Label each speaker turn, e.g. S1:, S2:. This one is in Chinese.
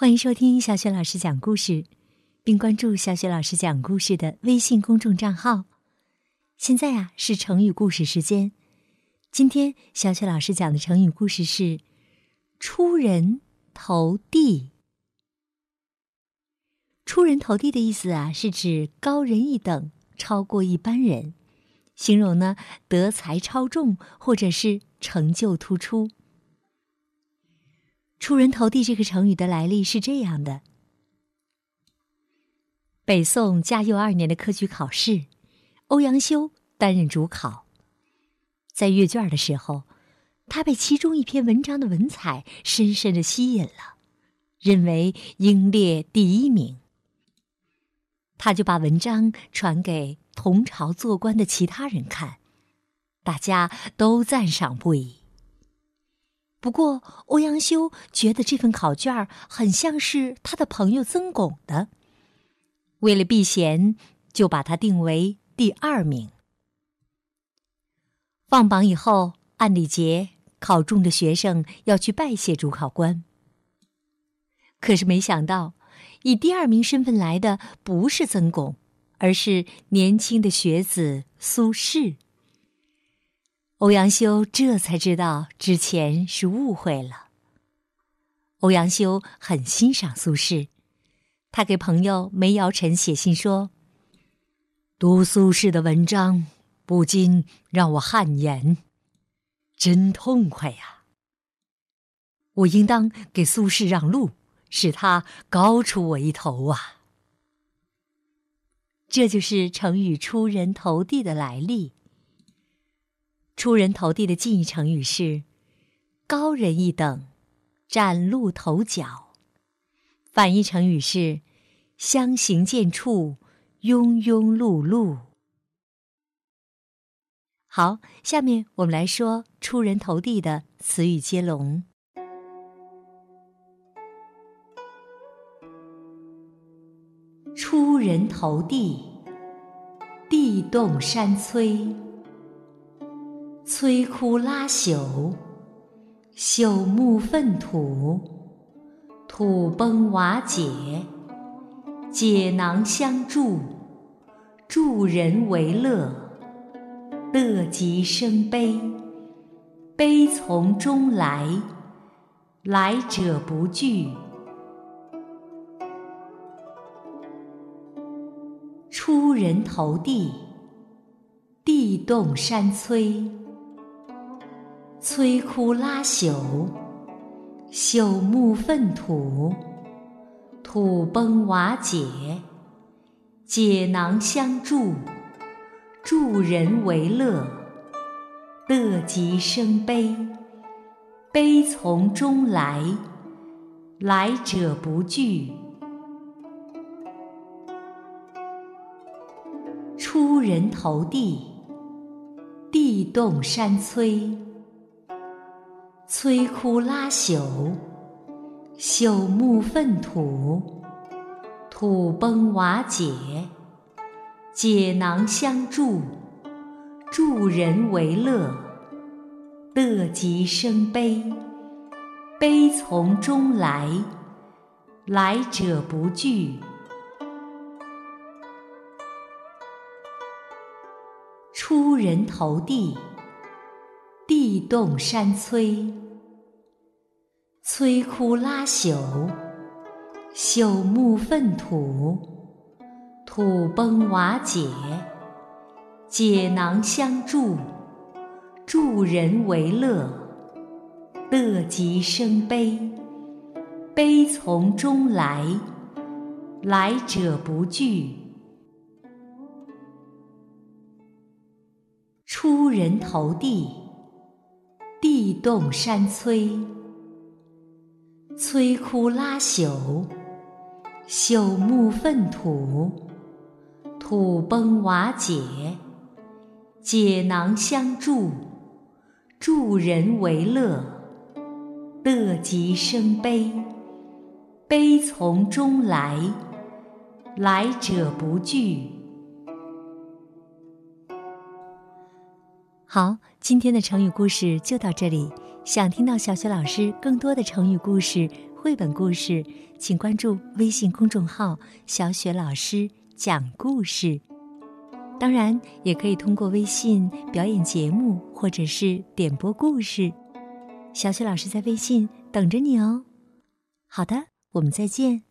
S1: 欢迎收听小雪老师讲故事，并关注小雪老师讲故事的微信公众账号。现在呀是成语故事时间，今天小雪老师讲的成语故事是“出人头地”。出人头地的意思啊，是指高人一等，超过一般人，形容呢德才超众或者是成就突出。出人头地这个成语的来历是这样的：北宋嘉佑二年的科举考试，欧阳修担任主考。在阅卷的时候，他被其中一篇文章的文采深深的吸引了，认为应列第一名。他就把文章传给同朝做官的其他人看，大家都赞赏不已。不过，欧阳修觉得这份考卷很像是他的朋友曾巩的，为了避嫌，就把他定为第二名。放榜以后，按礼节，考中的学生要去拜谢主考官。可是没想到，以第二名身份来的不是曾巩，而是年轻的学子苏轼。欧阳修这才知道之前是误会了。欧阳修很欣赏苏轼，他给朋友梅尧臣写信说：“读苏轼的文章，不禁让我汗颜，真痛快呀！我应当给苏轼让路，使他高出我一头啊！”这就是成语“出人头地”的来历。出人头地的近义成语是“高人一等，崭露头角”，反义成语是“相形见绌，庸庸碌碌”。好，下面我们来说出人头地的词语接龙。出人头地，地动山摧。摧枯拉朽，朽木粪土，土崩瓦解，解囊相助，助人为乐，乐极生悲，悲从中来，来者不拒。出人头地，地动山摧。摧枯拉朽，朽木粪土，土崩瓦解，解囊相助，助人为乐，乐极生悲，悲从中来，来者不拒。出人头地，地动山摧。摧枯拉朽，朽木粪土，土崩瓦解，解囊相助，助人为乐，乐极生悲，悲从中来，来者不拒。出人头地。动山摧，摧枯拉朽，朽木粪土，土崩瓦解，解囊相助，助人为乐，乐极生悲，悲从中来，来者不拒。出人头地。地动山摧，摧枯拉朽，朽木粪土，土崩瓦解，解囊相助，助人为乐，乐极生悲，悲从中来，来者不拒。好，今天的成语故事就到这里。想听到小雪老师更多的成语故事，绘本故事，请关注微信公众号“小雪老师讲故事”。当然，也可以通过微信表演节目或者是点播故事。小雪老师在微信等着你哦。好的，我们再见。